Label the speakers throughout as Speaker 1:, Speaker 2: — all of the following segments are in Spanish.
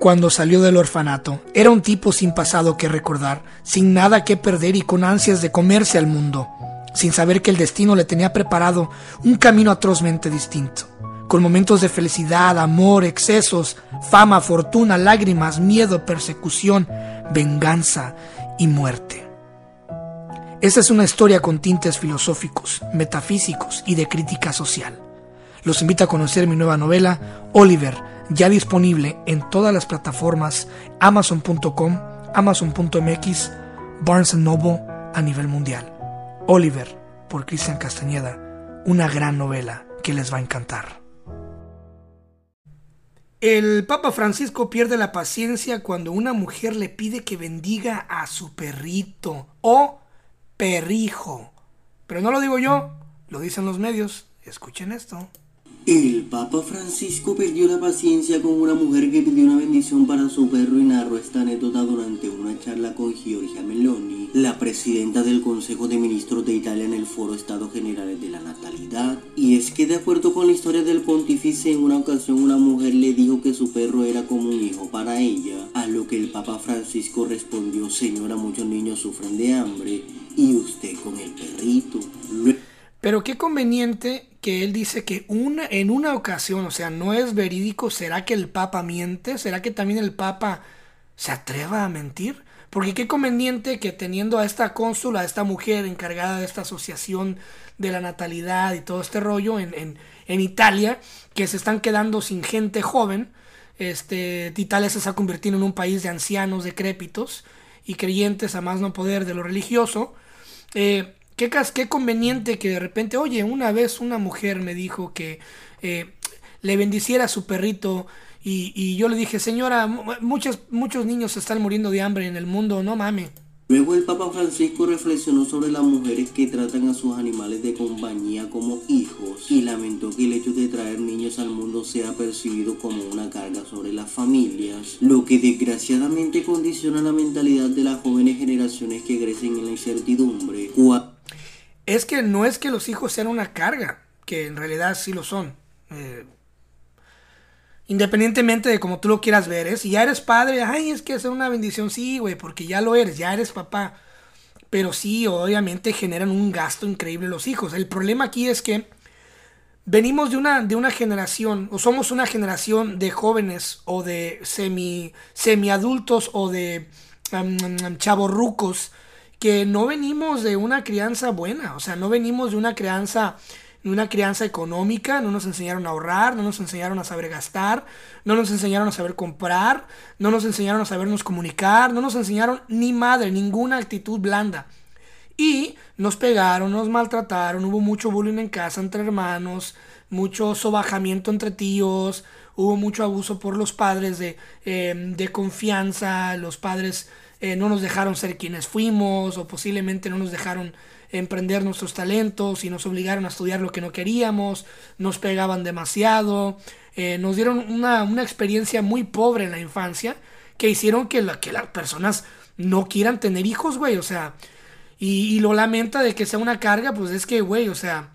Speaker 1: Cuando salió del orfanato, era un tipo sin pasado que recordar, sin nada que perder y con ansias de comerse al mundo, sin saber que el destino le tenía preparado un camino atrozmente distinto, con momentos de felicidad, amor, excesos, fama, fortuna, lágrimas, miedo, persecución, venganza y muerte. Esta es una historia con tintes filosóficos, metafísicos y de crítica social. Los invito a conocer mi nueva novela, Oliver, ya disponible en todas las plataformas amazon.com, amazon.mx, Barnes Noble a nivel mundial. Oliver, por Cristian Castañeda, una gran novela que les va a encantar. El Papa Francisco pierde la paciencia cuando una mujer le pide que bendiga a su perrito o perrijo. Pero no lo digo yo, lo dicen los medios. Escuchen esto.
Speaker 2: El Papa Francisco perdió la paciencia con una mujer que pidió una bendición para su perro y narró esta anécdota durante una charla con Giorgia Meloni, la presidenta del Consejo de Ministros de Italia en el Foro Estado Generales de la Natalidad. Y es que de acuerdo con la historia del pontífice, en una ocasión una mujer le dijo que su perro era como un hijo para ella, a lo que el Papa Francisco respondió, señora, muchos niños sufren de hambre y usted con el perrito.
Speaker 1: Pero qué conveniente que él dice que una, en una ocasión, o sea, no es verídico, ¿será que el Papa miente? ¿Será que también el Papa se atreva a mentir? Porque qué conveniente que teniendo a esta cónsula, a esta mujer encargada de esta asociación de la natalidad y todo este rollo en, en, Italia, que se están quedando sin gente joven, este, Italia se está convirtiendo en un país de ancianos decrépitos y creyentes a más no poder de lo religioso. Eh, Qué, conveniente que de repente, oye, una vez una mujer me dijo que eh, le bendiciera a su perrito y, yo le dije, señora, muchos, muchos niños están muriendo de hambre en el mundo, no mames.
Speaker 2: Luego el Papa Francisco reflexionó sobre las mujeres que tratan a sus animales de compañía como hijos y lamentó que el hecho de traer niños al mundo sea percibido como una carga sobre las familias, lo que desgraciadamente condiciona la mentalidad de las jóvenes generaciones que crecen en la incertidumbre
Speaker 1: es que no es que los hijos sean una carga, que en realidad sí lo son. Eh, independientemente de cómo tú lo quieras ver, ¿eh? si ya eres padre, ay, es que es una bendición, sí, güey, porque ya lo eres, ya eres papá. Pero sí, obviamente generan un gasto increíble los hijos. El problema aquí es que venimos de una, de una generación, o somos una generación de jóvenes, o de semi, semi adultos, o de um, chavorrucos, que no venimos de una crianza buena, o sea, no venimos de una crianza una crianza económica, no nos enseñaron a ahorrar, no nos enseñaron a saber gastar, no nos enseñaron a saber comprar, no nos enseñaron a sabernos comunicar, no nos enseñaron ni madre, ninguna actitud blanda. Y nos pegaron, nos maltrataron, hubo mucho bullying en casa entre hermanos, mucho sobajamiento entre tíos, hubo mucho abuso por los padres de, eh, de confianza, los padres eh, no nos dejaron ser quienes fuimos o posiblemente no nos dejaron emprender nuestros talentos y nos obligaron a estudiar lo que no queríamos, nos pegaban demasiado, eh, nos dieron una, experiencia muy pobre en la infancia que hicieron que, que las personas no quieran tener hijos, güey, o sea, y, y lo lamenta de que sea una carga, pues es que, güey, o sea,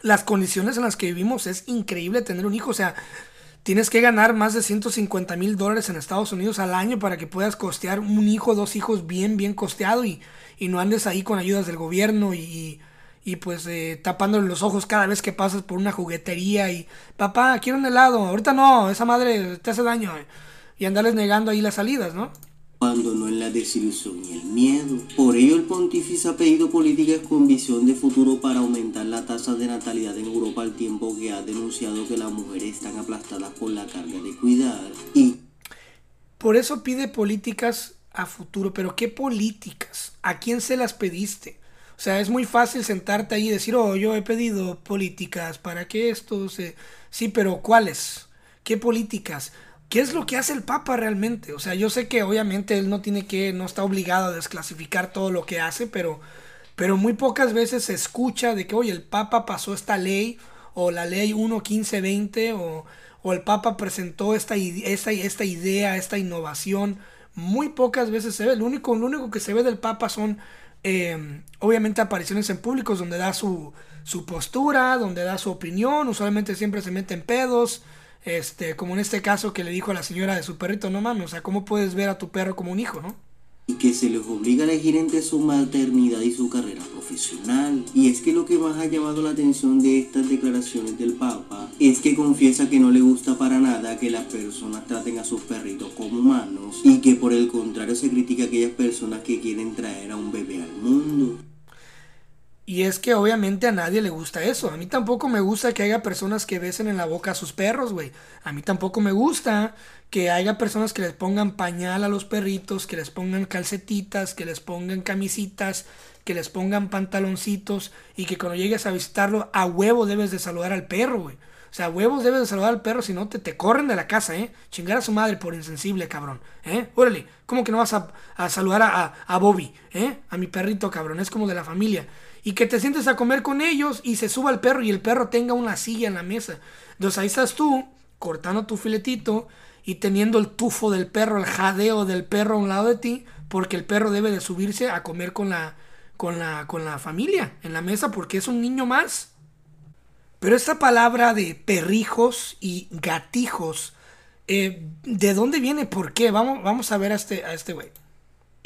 Speaker 1: las condiciones en las que vivimos es increíble tener un hijo, o sea, tienes que ganar más de 150 mil dólares en Estados Unidos al año para que puedas costear un hijo, dos hijos bien, bien costeado y, y no andes ahí con ayudas del gobierno y, y pues eh, tapándole los ojos cada vez que pasas por una juguetería y papá, quiero un helado, ahorita no, esa madre te hace daño y andarles negando ahí las salidas, ¿no?
Speaker 2: Cuando no en la desilusión y el miedo. Por ello el pontífice ha pedido políticas con visión de futuro para aumentar la tasa de natalidad en Europa al tiempo que ha denunciado que las mujeres están aplastadas por la carga de cuidar y...
Speaker 1: Por eso pide políticas a futuro, pero ¿qué políticas? ¿A quién se las pediste? O sea, es muy fácil sentarte ahí y decir, oh, yo he pedido políticas para que esto se... Sí, pero ¿cuáles? ¿Qué políticas? ¿Qué es lo que hace el Papa realmente? O sea, yo sé que obviamente él no tiene que, no está obligado a desclasificar todo lo que hace, pero, pero muy pocas veces se escucha de que, oye, el Papa pasó esta ley, o la ley 1.1520, o, o el Papa presentó esta, esta, esta idea, esta innovación. Muy pocas veces se ve. Lo único, lo único que se ve del Papa son eh, obviamente apariciones en públicos donde da su, su postura, donde da su opinión, usualmente siempre se mete en pedos, este, como en este caso que le dijo a la señora de su perrito, no mames, o sea, ¿cómo puedes ver a tu perro como un hijo, no?
Speaker 2: y que se les obliga a elegir entre su maternidad y su carrera profesional. Y es que lo que más ha llamado la atención de estas declaraciones del Papa es que confiesa que no le gusta para nada que las personas traten a sus perritos como humanos y que por el contrario se critica a aquellas personas que quieren traer a un bebé al mundo.
Speaker 1: Y es que obviamente a nadie le gusta eso. A mí tampoco me gusta que haya personas que besen en la boca a sus perros, güey. A mí tampoco me gusta que haya personas que les pongan pañal a los perritos, que les pongan calcetitas, que les pongan camisitas, que les pongan pantaloncitos y que cuando llegues a visitarlo a huevo debes de saludar al perro, güey. O sea, a huevos debes de saludar al perro, si no te, te corren de la casa, ¿eh? Chingar a su madre por insensible, cabrón, ¿eh? Órale, ¿cómo que no vas a, a saludar a, a, a Bobby, ¿eh? A mi perrito, cabrón, es como de la familia y que te sientes a comer con ellos y se suba el perro y el perro tenga una silla en la mesa. Entonces ahí estás tú cortando tu filetito y teniendo el tufo del perro, el jadeo del perro a un lado de ti, porque el perro debe de subirse a comer con la, con la, con la familia en la mesa porque es un niño más. Pero esta palabra de perrijos y gatijos, eh, ¿de dónde viene? ¿Por qué? Vamos, vamos a ver a este, a este güey.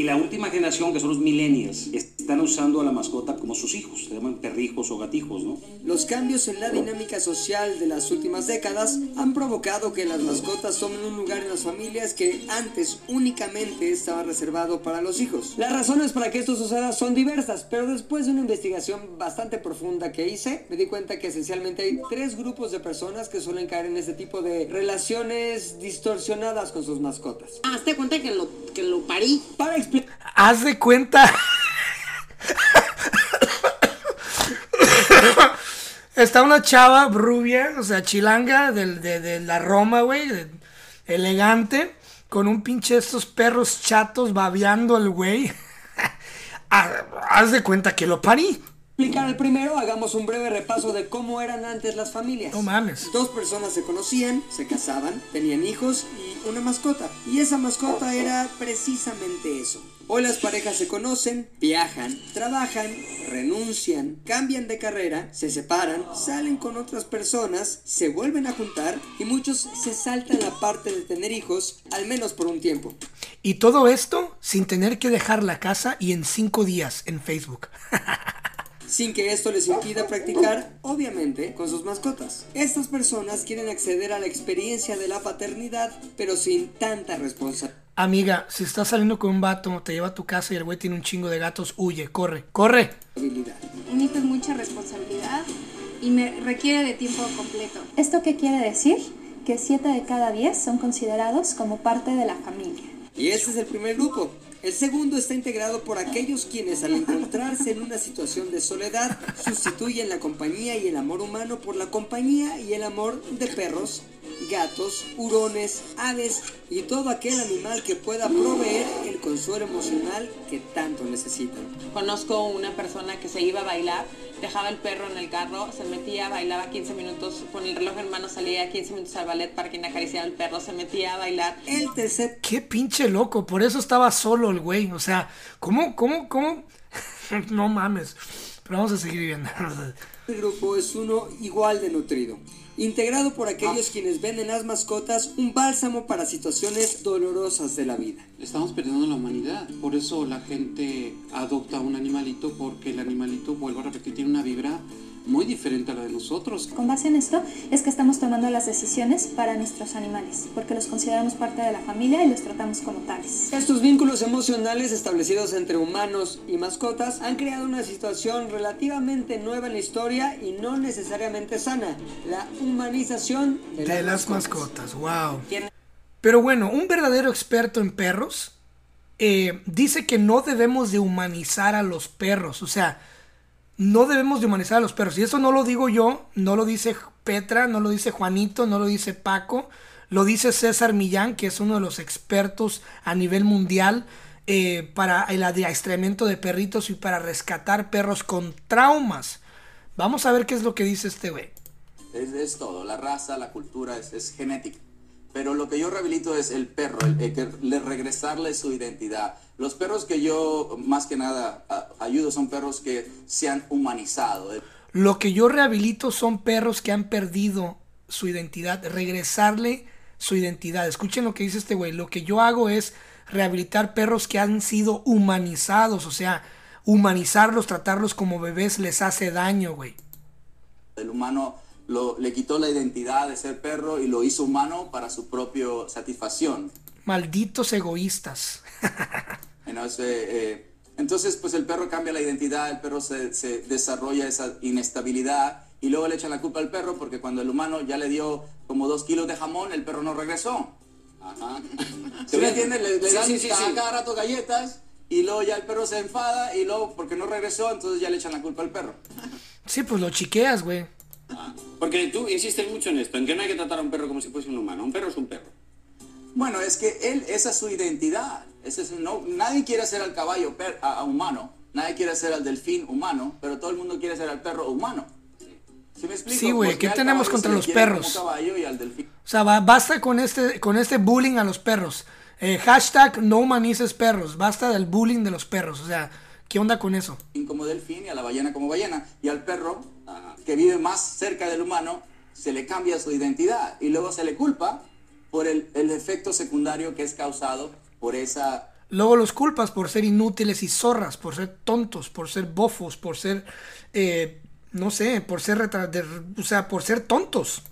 Speaker 3: Y la última generación, que son los millennials, están usando a la mascota como sus hijos, se llaman perrijos o gatijos, ¿no?
Speaker 4: Los cambios en la dinámica social de las últimas décadas han provocado que las mascotas tomen un lugar en las familias que antes únicamente estaba reservado para los hijos. Las razones para que esto suceda son diversas, pero después de una investigación bastante profunda que hice, me di cuenta que esencialmente hay tres grupos de personas que suelen caer en este tipo de relaciones distorsionadas con sus mascotas.
Speaker 5: Hazte cuenta que lo, que lo parí.
Speaker 4: Para
Speaker 1: Haz de cuenta. Está una chava rubia, o sea, chilanga de, de, de la Roma, güey, elegante, con un pinche de estos perros chatos babeando al güey. Haz de cuenta que lo parí.
Speaker 4: Explicar el primero, hagamos un breve repaso de cómo eran antes las familias.
Speaker 1: No mames.
Speaker 4: Dos personas se conocían, se casaban, tenían hijos y una mascota. Y esa mascota era precisamente eso. Hoy las parejas se conocen, viajan, trabajan, renuncian, cambian de carrera, se separan, salen con otras personas, se vuelven a juntar y muchos se saltan la parte de tener hijos, al menos por un tiempo.
Speaker 1: Y todo esto sin tener que dejar la casa y en cinco días en Facebook.
Speaker 4: sin que esto les impida practicar, obviamente, con sus mascotas. Estas personas quieren acceder a la experiencia de la paternidad, pero sin tanta responsabilidad.
Speaker 1: Amiga, si estás saliendo con un vato, te lleva a tu casa y el güey tiene un chingo de gatos, huye, corre, corre.
Speaker 6: Un hijo es mucha responsabilidad y me requiere de tiempo completo.
Speaker 7: ¿Esto qué quiere decir? Que 7 de cada 10 son considerados como parte de la familia.
Speaker 4: Y este es el primer grupo. El segundo está integrado por aquellos quienes al encontrarse en una situación de soledad sustituyen la compañía y el amor humano por la compañía y el amor de perros, gatos, hurones, aves y todo aquel animal que pueda proveer el consuelo emocional que tanto necesitan.
Speaker 5: Conozco una persona que se iba a bailar, dejaba el perro en el carro, se metía, bailaba 15 minutos, con el reloj en mano salía 15 minutos al ballet para que acariciara al perro, se metía a bailar.
Speaker 4: El tercer...
Speaker 1: Qué pinche loco, por eso estaba solo el güey, o sea, ¿cómo, cómo, cómo? no mames, pero vamos a seguir viendo.
Speaker 4: El grupo es uno igual de nutrido integrado por aquellos quienes ven en las mascotas un bálsamo para situaciones dolorosas de la vida.
Speaker 8: Estamos perdiendo la humanidad, por eso la gente adopta un animalito porque el animalito, vuelvo a repetir, tiene una vibra muy diferente a la de nosotros.
Speaker 7: Con base en esto es que estamos tomando las decisiones para nuestros animales, porque los consideramos parte de la familia y los tratamos como tales.
Speaker 4: Estos vínculos emocionales establecidos entre humanos y mascotas han creado una situación relativamente nueva en la historia y no necesariamente sana, la humanización de,
Speaker 1: de las, mascotas. mascotas. Wow. Pero bueno, un verdadero experto en perros eh, dice que no debemos de humanizar a los perros, o sea, no debemos de humanizar a los perros. Y eso no lo digo yo, no lo dice Petra, no lo dice Juanito, no lo dice Paco, lo dice César Millán, que es uno de los expertos a nivel mundial eh, para el adiestramiento de perritos y para rescatar perros con traumas. Vamos a ver qué es lo que dice este güey.
Speaker 9: Es, todo, la raza, la cultura, es, es, genética. Pero lo que yo rehabilito es el perro, el, el, el regresarle su identidad, Los perros que yo más que nada ayudo son perros que se han humanizado.
Speaker 1: Lo que yo rehabilito son perros que han perdido su identidad, regresarle su identidad. Escuchen lo que dice este güey. Lo que yo hago es rehabilitar perros que han sido humanizados, o sea, humanizarlos, tratarlos como bebés les hace daño, güey.
Speaker 9: El humano lo, le quitó la identidad de ser perro y lo hizo humano para su propia satisfacción.
Speaker 1: Malditos egoístas.
Speaker 9: Entonces, eh, entonces, pues el perro cambia la identidad, el perro se, se desarrolla esa inestabilidad y luego le echan la culpa al perro porque cuando el humano ya le dio como dos kilos de jamón, el perro no regresó. Ajá. ¿Se me entiende? Le, le
Speaker 8: Sí,
Speaker 9: dan
Speaker 8: sí, sí,
Speaker 9: cada,
Speaker 8: sí.
Speaker 9: cada rato galletas y luego ya el perro se enfada y luego porque no regresó, entonces ya le echan la culpa al perro.
Speaker 1: Sí, pues lo chiqueas, güey.
Speaker 8: Porque tú insistes mucho en esto, en que no hay que tratar a un perro como si fuese un humano. Un perro es un perro.
Speaker 9: Bueno, es que él, esa es su identidad. Ese es, no, nadie quiere ser al caballo per- a, a humano, nadie quiere ser al delfín humano, pero todo el mundo quiere ser al perro humano. ¿Sí me explico?
Speaker 1: Sí, güey, ¿qué tenemos contra los perros?
Speaker 9: y al
Speaker 1: O sea, ba- basta con este, con este bullying a los perros. Eh, hashtag no humanices perros. Basta del bullying de los perros. O sea, ¿qué onda con eso?
Speaker 9: como delfín y a la ballena como ballena. Y al perro, que vive más cerca del humano, se le cambia su identidad y luego se le culpa por el, el efecto secundario que es causado por esa
Speaker 1: Luego los culpas por ser inútiles y zorras, por ser tontos, por ser bofos, por ser, eh, no sé, por ser retra- de- o sea, por ser tontos.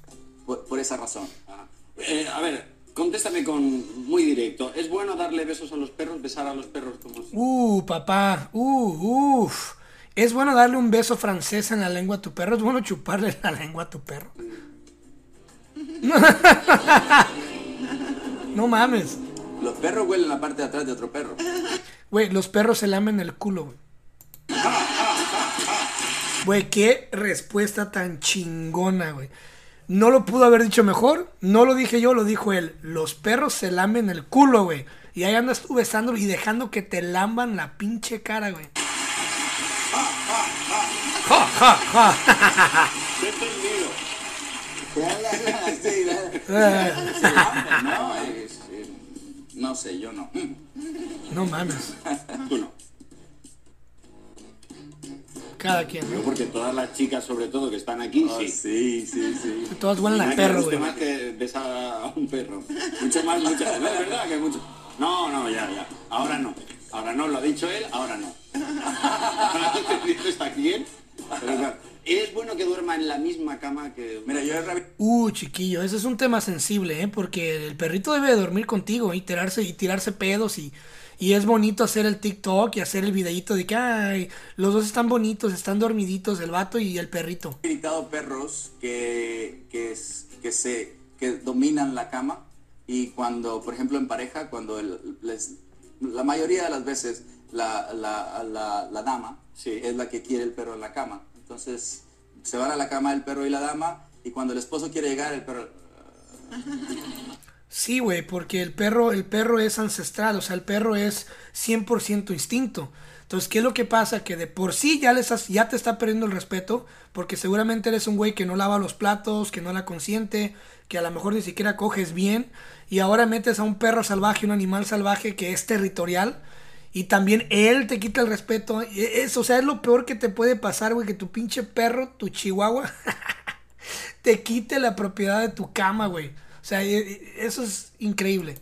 Speaker 9: por, por esa razón.
Speaker 8: Eh, a ver, contéstame con muy directo. ¿Es bueno darle besos a los perros, besar a los perros como si...
Speaker 1: Uh, papá, uh, uff. Es bueno darle un beso francés en la lengua a tu perro. Es bueno chuparle la lengua a tu perro. no mames.
Speaker 9: Los perros huelen la parte de atrás de otro perro.
Speaker 1: Güey, los perros se lamen el culo, güey. Güey, qué respuesta tan chingona, güey. No lo pudo haber dicho mejor. No lo dije yo, lo dijo él. Los perros se lamen el culo, güey. Y ahí andas tú besándolo y dejando que te lamban la pinche cara, güey. Ja, ja, ja.
Speaker 9: Sí,
Speaker 1: Eh,
Speaker 9: no, eh, sé, yo no.
Speaker 1: no mames.
Speaker 8: Tú no.
Speaker 1: Cada quien,
Speaker 8: porque todas las chicas, sobre todo, que están aquí, sí.
Speaker 9: Sí, sí, sí.
Speaker 1: Todas huelen a perro, güey.
Speaker 8: más que besar a un perro. Mucho más, mucho. No, es verdad que mucho. No, no, ya, ya. Ahora no. Ahora no, lo ha dicho él, ahora no. Está bien. Pero claro, es bueno que duerma en la misma cama que...
Speaker 9: Mira, yo
Speaker 1: Uh, chiquillo, ese es un tema sensible, ¿eh? Porque el perrito debe de dormir contigo y tirarse, y tirarse pedos y, y es bonito hacer el TikTok y hacer el videíto de que, ay, los dos están bonitos, están dormiditos, el vato y el perrito.
Speaker 9: he gritado perros que, que, que se que dominan la cama y cuando, por ejemplo, en pareja, cuando el- les, la mayoría de las veces la, la, la, la dama
Speaker 8: Sí.
Speaker 9: es la que quiere el perro en la cama. Entonces se van a la cama el perro y la dama y cuando el esposo quiere llegar, el perro...
Speaker 1: Sí, güey, porque el perro, el perro es ancestral, o sea, el perro es 100% instinto. Entonces, ¿qué es lo que pasa? Que de por sí ya, le estás, ya te está perdiendo el respeto, porque seguramente eres un güey que no lava los platos, que no la consiente, que a lo mejor ni siquiera coges bien, y ahora metes a un perro salvaje, un animal salvaje que es territorial, y también él te quita el respeto. E- Es, o sea, es lo peor que te puede pasar, güey, que tu pinche perro, tu chihuahua, te quite la propiedad de tu cama, güey. O sea, e- e- eso es increíble.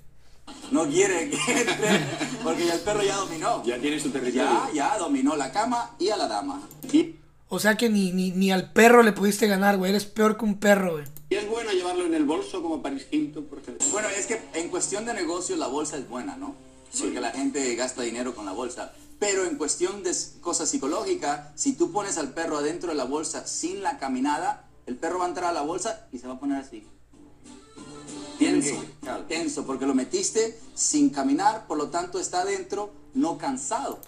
Speaker 9: No quiere que entre porque ya el perro ya dominó.
Speaker 8: Ya tiene su territorio.
Speaker 9: Ya, ya dominó la cama y a la dama.
Speaker 8: Y,
Speaker 1: O sea que ni, ni, ni al perro le pudiste ganar, güey. Eres peor que un perro, güey.
Speaker 8: y es bueno llevarlo en el bolso como Paris Hilton, por ejemplo.
Speaker 9: Bueno, es que en cuestión de negocio la bolsa es buena, ¿no? Porque la gente gasta dinero con la bolsa. Pero en cuestión de s- cosa psicológica, si tú pones al perro adentro de la bolsa sin la caminada, el perro va a entrar a la bolsa y se va a poner así. Tenso, tenso, porque lo metiste sin caminar, por lo tanto está adentro, no cansado.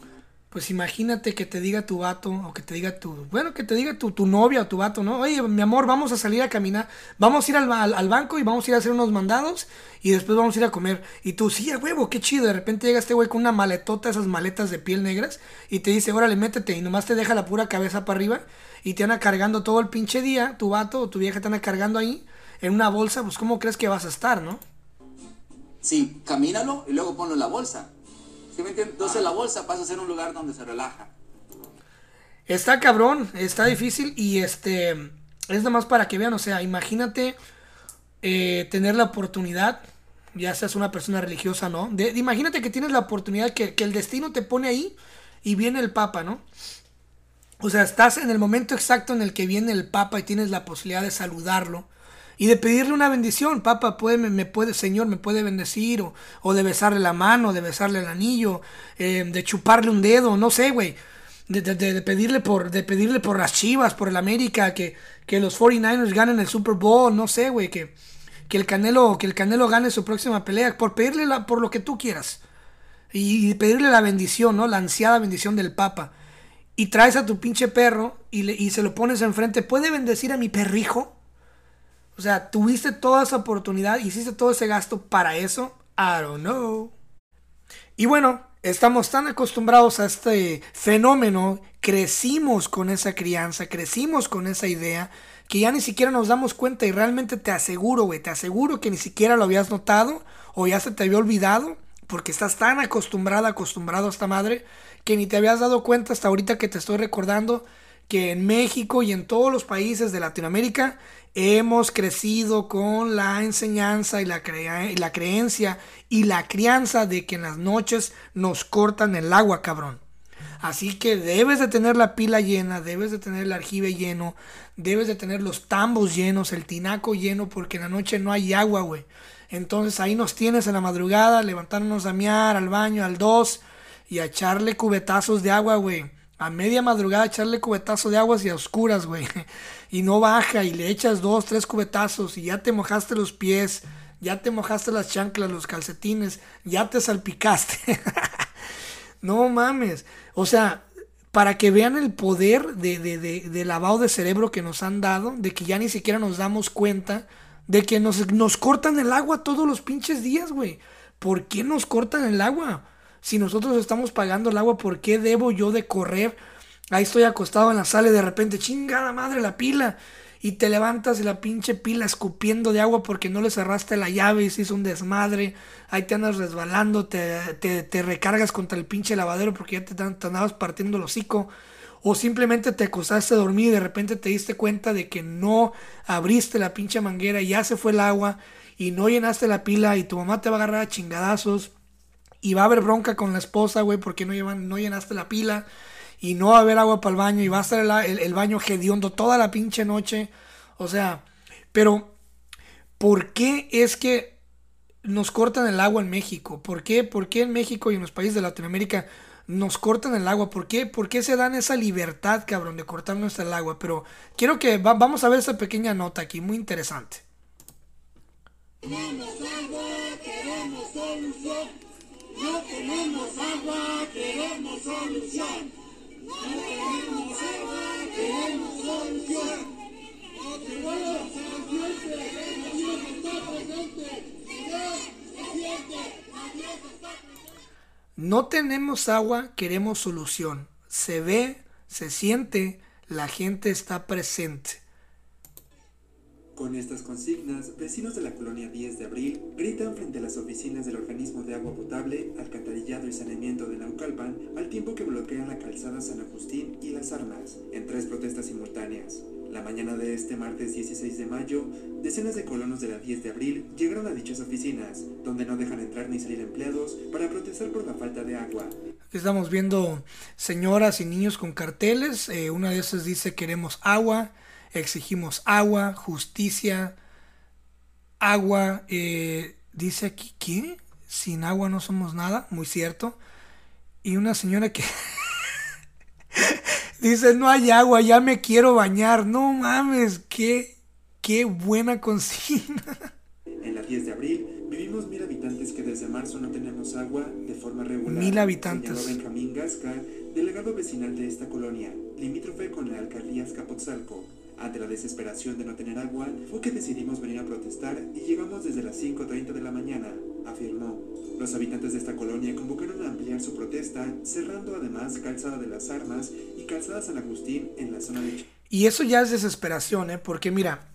Speaker 1: Pues imagínate que te diga tu vato, o que te diga tu, bueno, que te diga tu, tu novia o tu vato, ¿no? Oye, mi amor, vamos a salir a caminar, vamos a ir al, al- al banco y vamos a ir a hacer unos mandados y después vamos a ir a comer. Y tú, sí, a huevo, qué chido. De repente llega este güey con una maletota, esas maletas de piel negras, y te dice, órale, métete, y nomás te deja la pura cabeza para arriba y te anda cargando todo el pinche día, tu vato o tu vieja te anda cargando ahí en una bolsa, pues ¿cómo crees que vas a estar, no?
Speaker 9: Sí, camínalo y luego ponlo en la bolsa. ¿Sí me entiendes? Entonces la bolsa pasa a ser un lugar donde se relaja.
Speaker 1: Está cabrón, está difícil y este es nada más para que vean, o sea, imagínate eh, tener la oportunidad, ya seas una persona religiosa, ¿no? Imagínate que tienes la oportunidad que, que el destino te pone ahí y viene el Papa, ¿no? O sea, estás en el momento exacto en el que viene el Papa y tienes la posibilidad de saludarlo y de pedirle una bendición. Papa, puede, me, puede, Señor, me puede bendecir, o, o, de besarle la mano, de besarle el anillo, eh, de chuparle un dedo, no sé, güey. De, de, de, pedirle por, de pedirle por las chivas, por el América, que, que los 49ers ganen el Super Bowl, no sé, güey, que, que, el Canelo, que el Canelo gane su próxima pelea, por pedirle la, por lo que tú quieras. Y, y pedirle la bendición, ¿no? La ansiada bendición del Papa. Y traes a tu pinche perro y, le, y se lo pones enfrente. ¿Puede bendecir a mi perrijo? O sea, tuviste toda esa oportunidad, hiciste todo ese gasto para eso. I don't know. Y bueno, estamos tan acostumbrados a este fenómeno, crecimos con esa crianza, crecimos con esa idea, que ya ni siquiera nos damos cuenta y realmente te aseguro, güey, te aseguro que ni siquiera lo habías notado o ya se te había olvidado, porque estás tan acostumbrada, acostumbrado a esta madre, que ni te habías dado cuenta hasta ahorita que te estoy recordando que en México y en todos los países de Latinoamérica hemos crecido con la enseñanza y la, creencia y la crianza de que en las noches nos cortan el agua, cabrón. Así que debes de tener la pila llena, debes de tener el aljibe lleno, debes de tener los tambos llenos, el tinaco lleno, porque en la noche no hay agua, güey. Entonces ahí nos tienes en la madrugada, levantándonos a miar, al baño, al 2 y a echarle cubetazos de agua, güey. A media madrugada echarle cubetazo de aguas y a oscuras, güey. Y no baja y le echas dos, tres cubetazos y ya te mojaste los pies, ya te mojaste las chanclas, los calcetines, ya te salpicaste. no mames. O sea, para que vean el poder de, de, de, de, lavado de cerebro que nos han dado, de que ya ni siquiera nos damos cuenta, de que nos, nos cortan el agua todos los pinches días, güey. ¿Por qué nos cortan el agua? Si nosotros estamos pagando el agua, ¿por qué debo yo de correr? Ahí estoy acostado en la sala y de repente, chingada madre, la pila. Y te levantas y la pinche pila escupiendo de agua porque no le cerraste la llave y se hizo un desmadre. Ahí te andas resbalando, te, te, recargas contra el pinche lavadero porque ya te, te, andabas partiendo el hocico. O simplemente te acostaste a dormir y de repente te diste cuenta de que no abriste la pinche manguera y ya se fue el agua y no llenaste la pila y tu mamá te va a agarrar a chingadazos y va a haber bronca con la esposa, güey, porque no, llevan, no llenaste la pila y no va a haber agua para el baño y va a estar el, baño hediondo toda la pinche noche. O sea, pero ¿por qué es que nos cortan el agua en México? ¿Por qué? ¿Por qué en México y en los países de Latinoamérica nos cortan el agua? ¿Por qué? ¿Por qué se dan esa libertad, cabrón, de cortarnos el agua? Pero quiero que va, vamos a ver esa pequeña nota aquí, muy interesante.
Speaker 10: Queremos agua, queremos solución. No tenemos agua, queremos solución. No tenemos agua, queremos solución. No tenemos se siente, Dios está presente.
Speaker 1: No tenemos agua, queremos solución. Se ve, se siente, la gente está presente.
Speaker 11: Con estas consignas, vecinos de la colonia 10 de abril gritan frente a las oficinas del organismo de agua potable, alcantarillado y saneamiento de Naucalpan, al tiempo que bloquean la calzada San Agustín y las armas, en tres protestas simultáneas. La mañana de este martes 16 de mayo, decenas de colonos de la 10 de abril llegaron a dichas oficinas, donde no dejan entrar ni salir empleados para protestar por la falta de agua.
Speaker 1: Aquí estamos viendo señoras y niños con carteles, eh, una de esas dice queremos agua, exigimos agua, justicia, agua, eh, dice aquí, ¿qué? Sin agua no somos nada, muy cierto. Y una señora que dice, no hay agua, ya me quiero bañar. No mames, qué, qué buena consigna.
Speaker 11: En la 10 de abril vivimos mil habitantes que desde marzo no tenemos agua de forma regular.
Speaker 1: Mil habitantes.
Speaker 11: Benjamín Gasca, delegado vecinal de esta colonia, limítrofe con la alcaldía Azcapotzalco. Ante la desesperación de no tener agua, fue que decidimos venir a protestar y llegamos desde las 5.30 de la mañana, afirmó. Los habitantes de esta colonia convocaron a ampliar su protesta, cerrando además Calzada de las Armas y Calzada San Agustín en la zona de...
Speaker 1: Y eso ya es desesperación, ¿eh? Porque mira,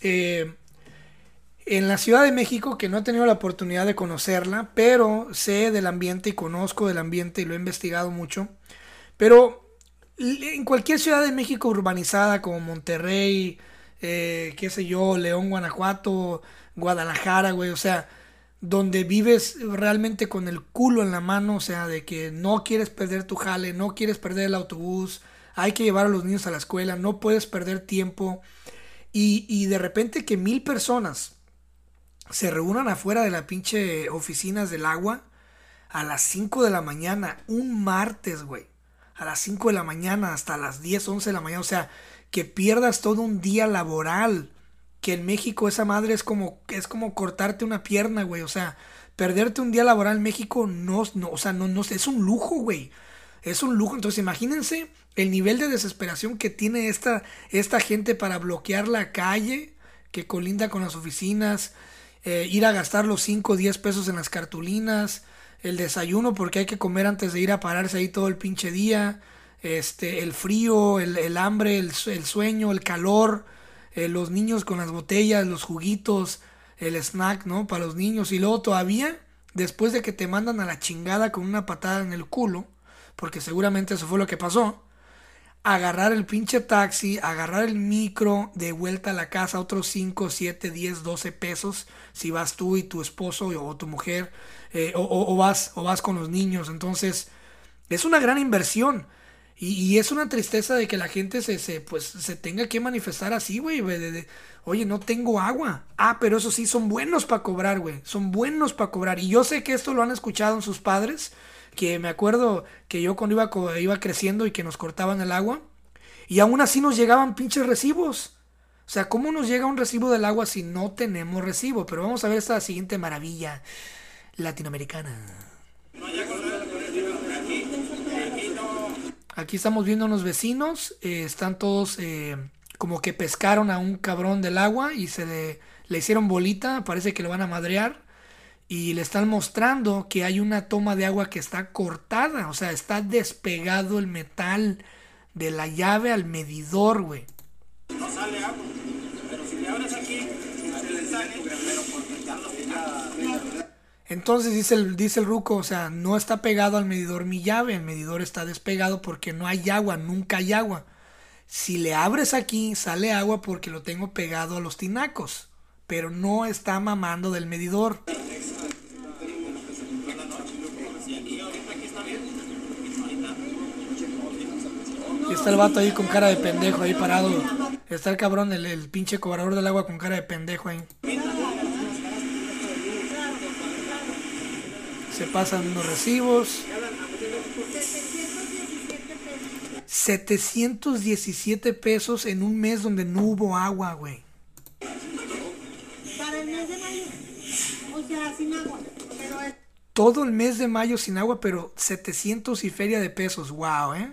Speaker 1: eh, En la Ciudad de México, que no he tenido la oportunidad de conocerla, pero sé del ambiente y conozco del ambiente y lo he investigado mucho. Pero en cualquier Ciudad de México urbanizada como Monterrey, eh, qué sé yo, León, Guanajuato, Guadalajara, güey, o sea, donde vives realmente con el culo en la mano, o sea, de que no quieres perder tu jale, no quieres perder el autobús, hay que llevar a los niños a la escuela, no puedes perder tiempo. Y, y de repente que mil personas se reúnan afuera de la pinche oficinas del agua a las 5 de la mañana, un martes, güey. A las 5 de la mañana hasta las 10, 11 de la mañana. O sea, que pierdas todo un día laboral. Que en México esa madre es como, es como cortarte una pierna, güey. O sea, perderte un día laboral en México no, no o sea, no, no, es un lujo, güey. Es un lujo. Entonces imagínense el nivel de desesperación que tiene esta, esta gente para bloquear la calle que colinda con las oficinas, eh, ir a gastar los 5 o 10 pesos en las cartulinas, el desayuno porque hay que comer antes de ir a pararse ahí todo el pinche día, este, el frío, el, hambre, el, sueño, el calor, eh, los niños con las botellas, los juguitos, el snack, ¿no? Para los niños. Y luego todavía, después de que te mandan a la chingada con una patada en el culo, porque seguramente eso fue lo que pasó, agarrar el pinche taxi, agarrar el micro, de vuelta a la casa, otros 5, 7, 10, 12 pesos, si vas tú y tu esposo o tu mujer, eh, o, vas, o vas con los niños. Entonces, es una gran inversión. Y, es una tristeza de que la gente se, se, pues, se tenga que manifestar así, güey. Oye, no tengo agua. Ah, pero eso sí, son buenos para cobrar, güey. Son buenos para cobrar. Y yo sé que esto lo han escuchado en sus padres que me acuerdo que yo cuando iba, iba creciendo y que nos cortaban el agua, y aún así nos llegaban pinches recibos. O sea, ¿cómo nos llega un recibo del agua si no tenemos recibo? Pero vamos a ver esta siguiente maravilla latinoamericana. Aquí estamos viendo unos vecinos, eh, están todos eh, como que pescaron a un cabrón del agua y se le hicieron bolita, parece que lo van a madrear y le están mostrando que hay una toma de agua que está cortada, o sea, está despegado el metal de la llave al medidor, güey. No sale agua, pero si le abres aquí, se le sale, pero porque ya entonces dice el, dice el ruco, o sea, no está pegado al medidor mi llave, el medidor está despegado porque no hay agua, nunca hay agua. Si le abres aquí, sale agua porque lo tengo pegado a los tinacos, pero no está mamando del medidor. Está el vato ahí con cara de pendejo ahí parado. Está el cabrón, el, el pinche cobrador del agua con cara de pendejo ahí. Se pasan los recibos. 717 pesos en un mes donde no hubo agua, güey. Para el mes de mayo. O sea, sin agua. Todo el mes de mayo sin agua, pero 700 y feria de pesos. Wow, ¿eh?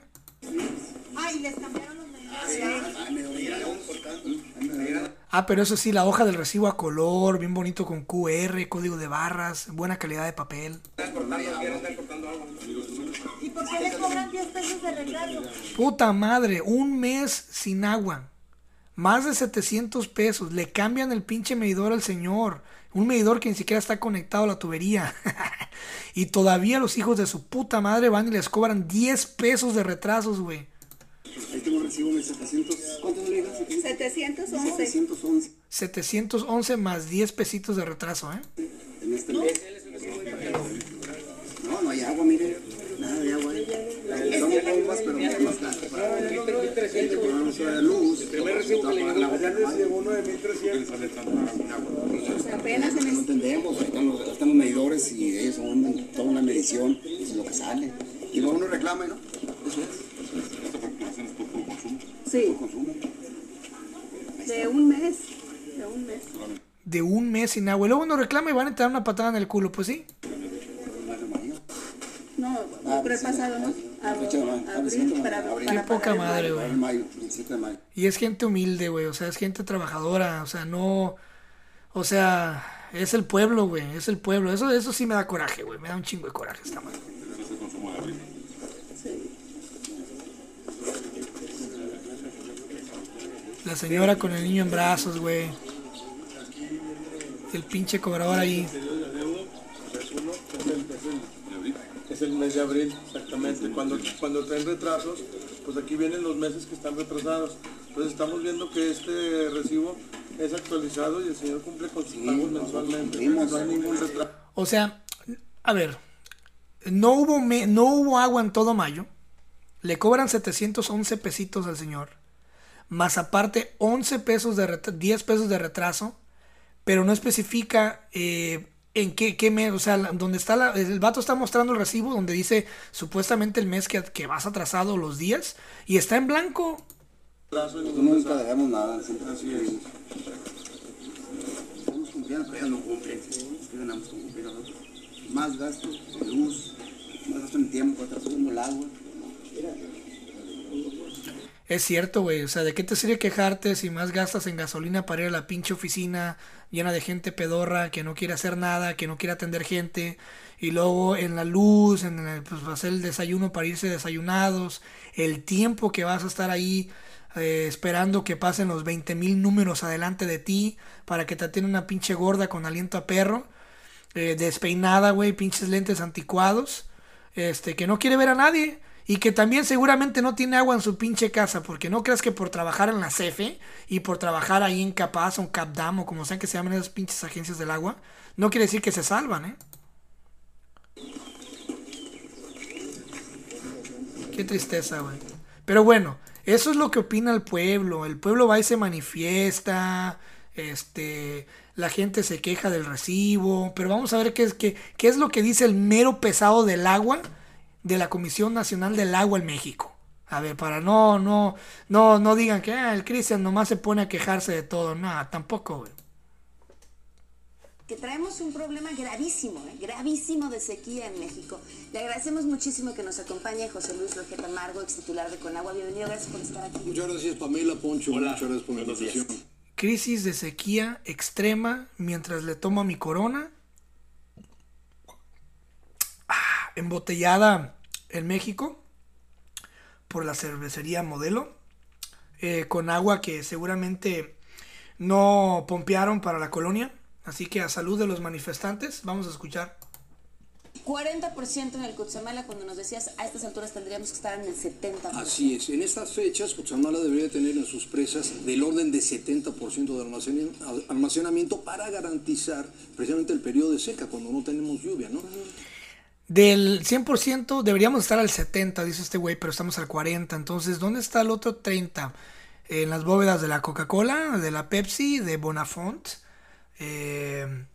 Speaker 1: Ah, pero eso sí, la hoja del recibo a color, bien bonito con QR, código de barras, buena calidad de papel. ¿Y por qué le cobran 10 pesos de recargo? Puta madre, un mes sin agua. Más de 700 pesos. Le cambian el pinche medidor al señor. Un medidor que ni siquiera está conectado a la tubería. y todavía los hijos de su puta madre van y les cobran 10 pesos de retrasos, güey. Recibo de 700. ¿Cuántos le 711. 711. 711 más 10 pesitos de retraso, ¿eh? En este mes. No, no hay agua, mire. Nada de agua. Son bombas, pero más caro. luz. El primer recibo que le llegó uno de 1300. Apenas No entendemos. Están los, están los medidores y ellos toda una medición. Y es lo que sale. Y luego uno reclama, ¿no? Eso es. Sí. De un mes. De un mes. De un mes sin agua. Y luego uno reclama y van a entrar una patada en el culo, pues sí. No, pasado, ¿no? Abril, para, Qué poca madre, güey. Y es gente humilde, güey. O sea, es gente trabajadora. O sea, no. O sea, es el pueblo, güey. Es el pueblo. Eso, eso sí me da coraje, güey. Me da un chingo de coraje esta madre. La señora con el niño en brazos, güey. El pinche cobrador ahí.
Speaker 12: Es el mes de abril, exactamente. Cuando, cuando traen retrasos, pues aquí vienen los meses que están retrasados. Entonces estamos viendo que este recibo es actualizado y el señor cumple con sus pagos mensualmente. No hay ningún retraso.
Speaker 1: O sea, a ver, no hubo, me- no hubo agua en todo mayo. Le cobran 711 pesitos al señor. Más aparte 11 pesos de ret- 10 pesos de retraso. Pero no especifica eh, en qué, qué mes. O sea, donde está la, el vato está mostrando el recibo donde dice supuestamente el mes que, que vas atrasado los días. Y está en blanco.
Speaker 13: Nunca dejamos nada, siempre
Speaker 12: Así es.
Speaker 13: Estamos cumpliendo, pero ellos no cumplen. ¿Qué ganamos con cumplir nosotros? Más gasto en luz, más gasto en tiempo, subiendo el agua.
Speaker 1: Es cierto, güey. O sea, ¿de qué te sirve quejarte si más gastas en gasolina para ir a la pinche oficina llena de gente pedorra que no quiere hacer nada, que no quiere atender gente? Y luego en la luz, en el, pues, hacer el desayuno para irse desayunados, el tiempo que vas a estar ahí eh, esperando que pasen los 20 mil números adelante de ti para que te atienda una pinche gorda con aliento a perro, eh, despeinada, güey, pinches lentes anticuados, este, que no quiere ver a nadie. Y que también seguramente no tiene agua en su pinche casa, porque no creas que por trabajar en la CFE y por trabajar ahí en Capaz o en Capdam o como sean que se llamen esas pinches agencias del agua, no quiere decir que se salvan, ¿eh? Qué tristeza, güey. Pero bueno, eso es lo que opina el pueblo. El pueblo va y se manifiesta. Este, la gente se queja del recibo. Pero vamos a ver qué es, qué, qué es lo que dice el mero pesado del agua de la Comisión Nacional del Agua en México. A ver, para no, no, no, no digan que ah, el Cristian nomás se pone a quejarse de todo. Nada, tampoco, güey.
Speaker 14: que traemos un problema gravísimo, ¿eh? gravísimo de sequía en México. Le agradecemos muchísimo que nos acompañe José Luis Rojeta Amargo, ex titular de Conagua. Bienvenido, gracias por estar aquí.
Speaker 15: Muchas gracias Pamela Poncho, muchas gracias por la invitación.
Speaker 1: Crisis de sequía extrema mientras le tomo mi corona. Ah, embotellada en México por la cervecería Modelo. eh, con agua que seguramente no pompearon para la colonia. Así que a salud de los manifestantes, vamos a escuchar.
Speaker 14: 40% en el Cutzamala, cuando nos decías a estas alturas tendríamos que estar en el 70%.
Speaker 15: Así es, en estas fechas Cutzamala debería tener en sus presas del orden de 70% de almacen- al- almacenamiento para garantizar precisamente el periodo de seca, cuando no tenemos lluvia, ¿no?
Speaker 1: Del 100% deberíamos estar al 70, dice este güey, pero estamos al 40. Entonces, ¿dónde está el otro 30? En las bóvedas de la Coca-Cola, de la Pepsi, de Bonafont, eh,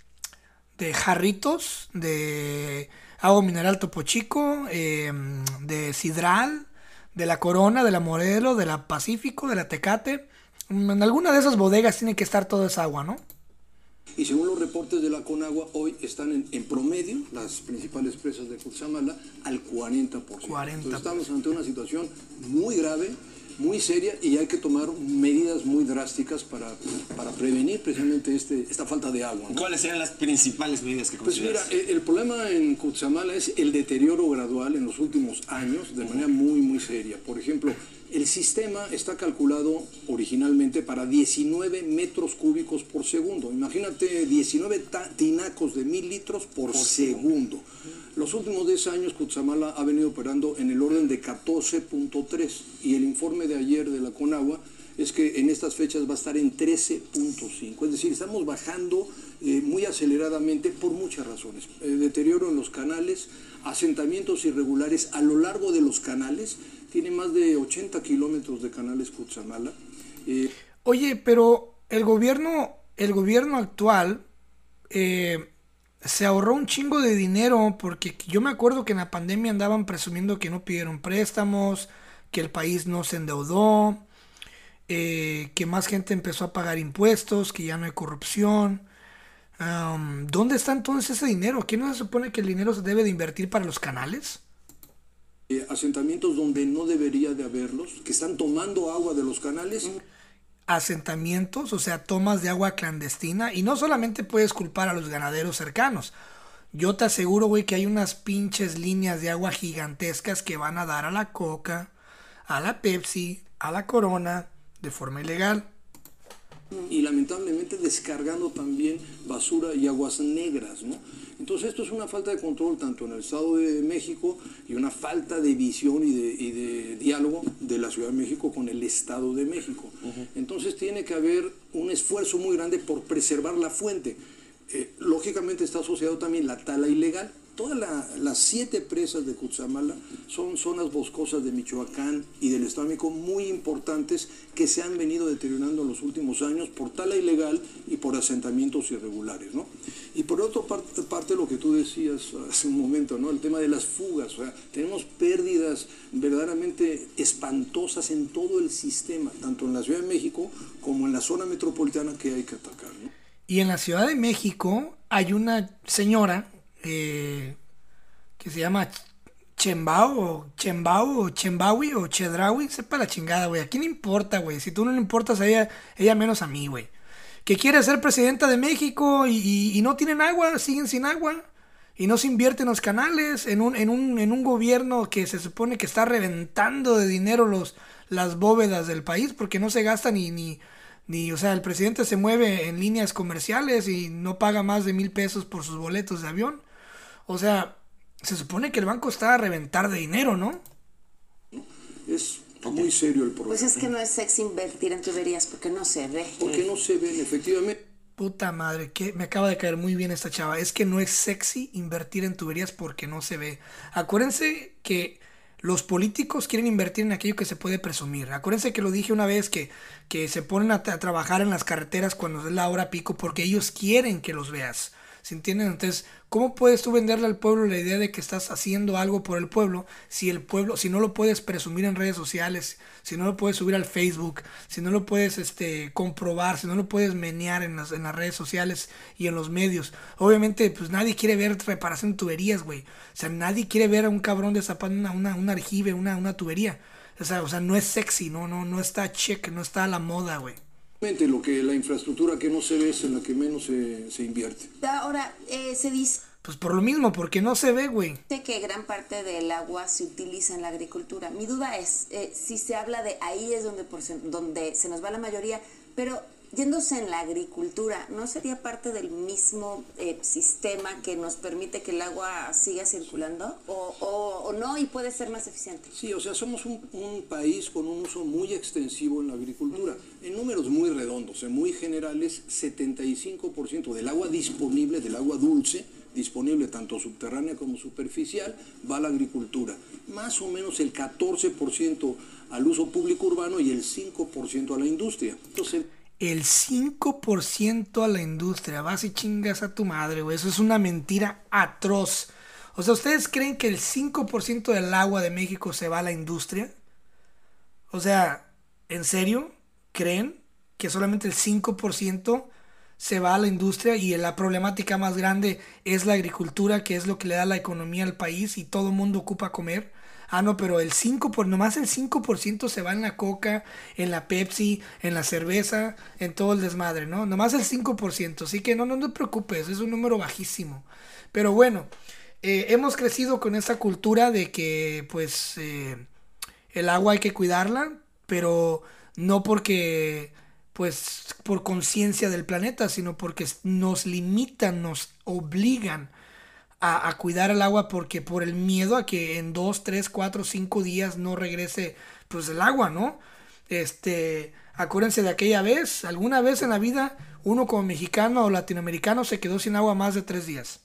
Speaker 1: de Jarritos, de Agua Mineral Topo Chico, eh, de Sidral, de la Corona, de la Modelo, de la Pacífico, de la Tecate. En alguna de esas bodegas tiene que estar toda esa agua, ¿no?
Speaker 15: Y según los reportes de la Conagua, hoy están en, en promedio las principales presas de Cutzamala al 40%.
Speaker 1: 40%.
Speaker 15: Entonces estamos ante una situación muy grave, muy seria y hay que tomar medidas muy drásticas para, para prevenir precisamente este, esta falta de agua. ¿no?
Speaker 16: ¿Cuáles serían las principales medidas que
Speaker 15: Pues mira,
Speaker 16: consideras?
Speaker 15: el, el problema en Cutzamala es el deterioro gradual en los últimos años de manera muy, muy seria. Por ejemplo, el sistema está calculado originalmente para 19 metros cúbicos por segundo. Imagínate 19 ta- tinacos de mil litros por, segundo. Los últimos 10 años Cutzamala ha venido operando en el orden de 14.3 y el informe de ayer de la Conagua es que en estas fechas va a estar en 13.5. Es decir, estamos bajando eh, muy aceleradamente por muchas razones. Eh, deterioro en los canales, asentamientos irregulares a lo largo de los canales. Tiene más de 80 kilómetros de canales Cutzamala. Eh,
Speaker 1: Oye, pero el gobierno, el gobierno actual eh, se ahorró un chingo de dinero porque yo me acuerdo que en la pandemia andaban presumiendo que no pidieron préstamos, que el país no se endeudó, eh, que más gente empezó a pagar impuestos, que ya no hay corrupción. ¿Dónde está entonces ese dinero? ¿Qué no se supone que el dinero se debe de invertir para los canales?
Speaker 15: Eh, asentamientos donde no debería de haberlos, que están tomando agua de los canales.
Speaker 1: asentamientos, o sea, tomas de agua clandestina. Y no solamente puedes culpar a los ganaderos cercanos. Yo te aseguro, güey, que hay unas pinches líneas de agua gigantescas que van a dar a la coca, a la Pepsi, a la Corona, de forma ilegal.
Speaker 15: y lamentablemente descargando también basura y aguas negras, ¿no? Entonces esto es una falta de control tanto en el Estado de México y una falta de visión y de, y de diálogo de la Ciudad de México con el Estado de México. Entonces tiene que haber un esfuerzo muy grande por preservar la fuente. Eh, lógicamente está asociado también la tala ilegal. Todas la- las siete presas de Cutzamala son zonas boscosas de Michoacán y del Estado de muy importantes que se han venido deteriorando en los últimos años por tala ilegal y por asentamientos irregulares. ¿no? Y por otra parte, parte lo que tú decías hace un momento, ¿no? el tema de las fugas. O sea, tenemos pérdidas verdaderamente espantosas en todo el sistema, tanto en la Ciudad de México como en la zona metropolitana que hay que atacar. ¿no?
Speaker 1: Y en la Ciudad de México hay una señora eh, que se llama Ch- Chembao o Chembao o Chembawi o Chedrawi, sepa la chingada, güey. ¿A quién importa, güey? Si tú no le importas a ella, ella menos a mí, güey. Que quiere ser presidenta de México y no tienen agua, siguen sin agua. Y no se invierte en los canales, en un, en un, en un gobierno que se supone que está reventando de dinero los, las bóvedas del país porque no se gasta ni, ni, ni, o sea, el presidente se mueve en líneas comerciales y no paga más de mil pesos por sus boletos de avión. O sea, se supone que el banco está a reventar de dinero, ¿no?
Speaker 15: Es muy serio el problema.
Speaker 14: Pues es que no es sexy invertir en tuberías porque no se ve.
Speaker 15: Porque no se ven efectivamente.
Speaker 1: Puta madre, que me acaba de caer muy bien esta chava. Es que no es sexy invertir en tuberías porque no se ve. Acuérdense que los políticos quieren invertir en aquello que se puede presumir. Acuérdense que lo dije una vez que, que se ponen a, a trabajar en las carreteras cuando es la hora pico porque ellos quieren que los veas. ¿Se entienden? Entonces, ¿cómo puedes tú venderle al pueblo la idea de que estás haciendo algo por el pueblo si el pueblo, si no lo puedes presumir en redes sociales, si no lo puedes subir al Facebook, si no lo puedes este, comprobar, si no lo puedes menear en las, en las redes sociales y en los medios? Obviamente, pues nadie quiere ver reparación de tuberías, güey. O sea, nadie quiere ver a un cabrón destapando una, una, un arjive, una, una tubería. O sea, o sea, no es sexy, no, no, no está check, no está a la moda, güey.
Speaker 15: Lo que la infraestructura que no se ve es en la que menos se, se invierte.
Speaker 14: Ahora, eh, se dice
Speaker 1: Pues por lo mismo, porque no se ve, güey.
Speaker 14: que gran parte del agua se utiliza en la agricultura. Mi duda es, eh, si se habla de ahí es donde, por donde se nos va la mayoría, pero yéndose en la agricultura, ¿no sería parte del mismo eh, sistema que nos permite que el agua siga circulando? ¿O, o- no y puede ser más eficiente?
Speaker 15: Sí, o sea, somos un, un país con un uso muy extensivo en la agricultura. En números muy redondos, en muy generales, 75% del agua disponible, del agua dulce, disponible tanto subterránea como superficial, va a la agricultura. Más o menos el 14% al uso público urbano y el 5% a la industria. Entonces,
Speaker 1: El 5% a la industria. Vas y chingas a tu madre, güey. Eso es una mentira atroz. O sea, ¿ustedes creen que el 5% del agua de México se va a la industria? O sea, ¿en serio? ¿Creen que solamente el 5% se va a la industria y la problemática más grande es la agricultura, que es lo que le da la economía al país y todo el mundo ocupa comer? Ah, no, pero el 5%, por, nomás el 5% se va en la coca, en la Pepsi, en la cerveza, en todo el desmadre, ¿no? Nomás el 5%, así que no, no te preocupes, es un número bajísimo. Pero bueno, eh, hemos crecido con esta cultura de que, pues, eh, el agua hay que cuidarla, pero no porque, pues, por conciencia del planeta, sino porque nos limitan, nos obligan a, cuidar el agua porque por el miedo a que en dos, tres, cuatro, cinco días no regrese pues el agua, ¿no? Este, acuérdense de aquella vez, alguna vez en la vida uno como mexicano o latinoamericano se quedó sin agua más de tres días.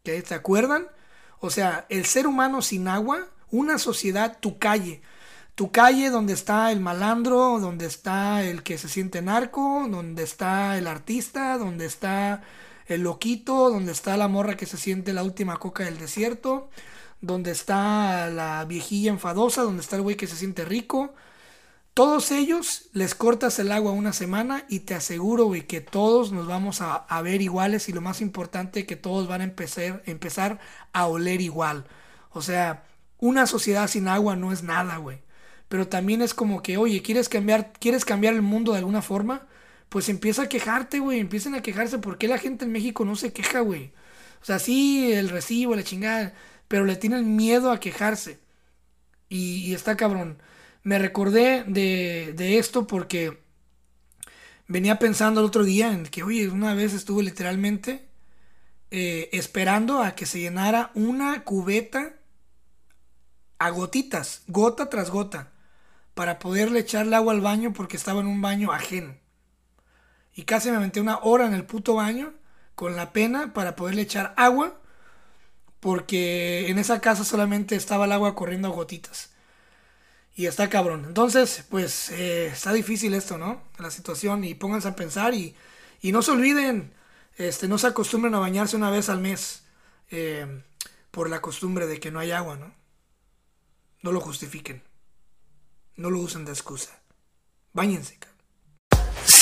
Speaker 1: ¿Ok? ¿Se acuerdan? O sea, el ser humano sin agua, una sociedad, tu calle, tu calle donde está el malandro, donde está el que se siente narco, donde está el artista, donde está el loquito, donde está la morra que se siente la última coca del desierto, donde está la viejilla enfadosa, donde está el güey que se siente rico. Todos ellos les cortas el agua una semana y te aseguro, güey, que todos nos vamos a, ver iguales y lo más importante, que todos van a empezar, empezar a oler igual. O sea, una sociedad sin agua no es nada, güey. Pero también es como que, oye, ¿quieres cambiar, ¿quieres cambiar el mundo de alguna forma? Pues empieza a quejarte, güey. Empiecen a quejarse. ¿Por qué la gente en México no se queja, güey? O sea, sí, el recibo, la chingada. Pero le tienen miedo a quejarse. Y, está cabrón. Me recordé de, de esto porque venía pensando el otro día en que, oye, una vez estuve literalmente eh, esperando a que se llenara una cubeta a gotitas, gota tras gota, para poderle echarle agua al baño porque estaba en un baño ajeno. Y casi me aventé una hora en el puto baño con la pena para poderle echar agua porque en esa casa solamente estaba el agua corriendo a gotitas. Y está cabrón. Entonces, pues eh, está difícil esto, ¿no? La situación y pónganse a pensar y, y no se olviden, este, no se acostumbren a bañarse una vez al mes eh, por la costumbre de que no hay agua, ¿no? No lo justifiquen. No lo usen de excusa. Báñense, cabrón.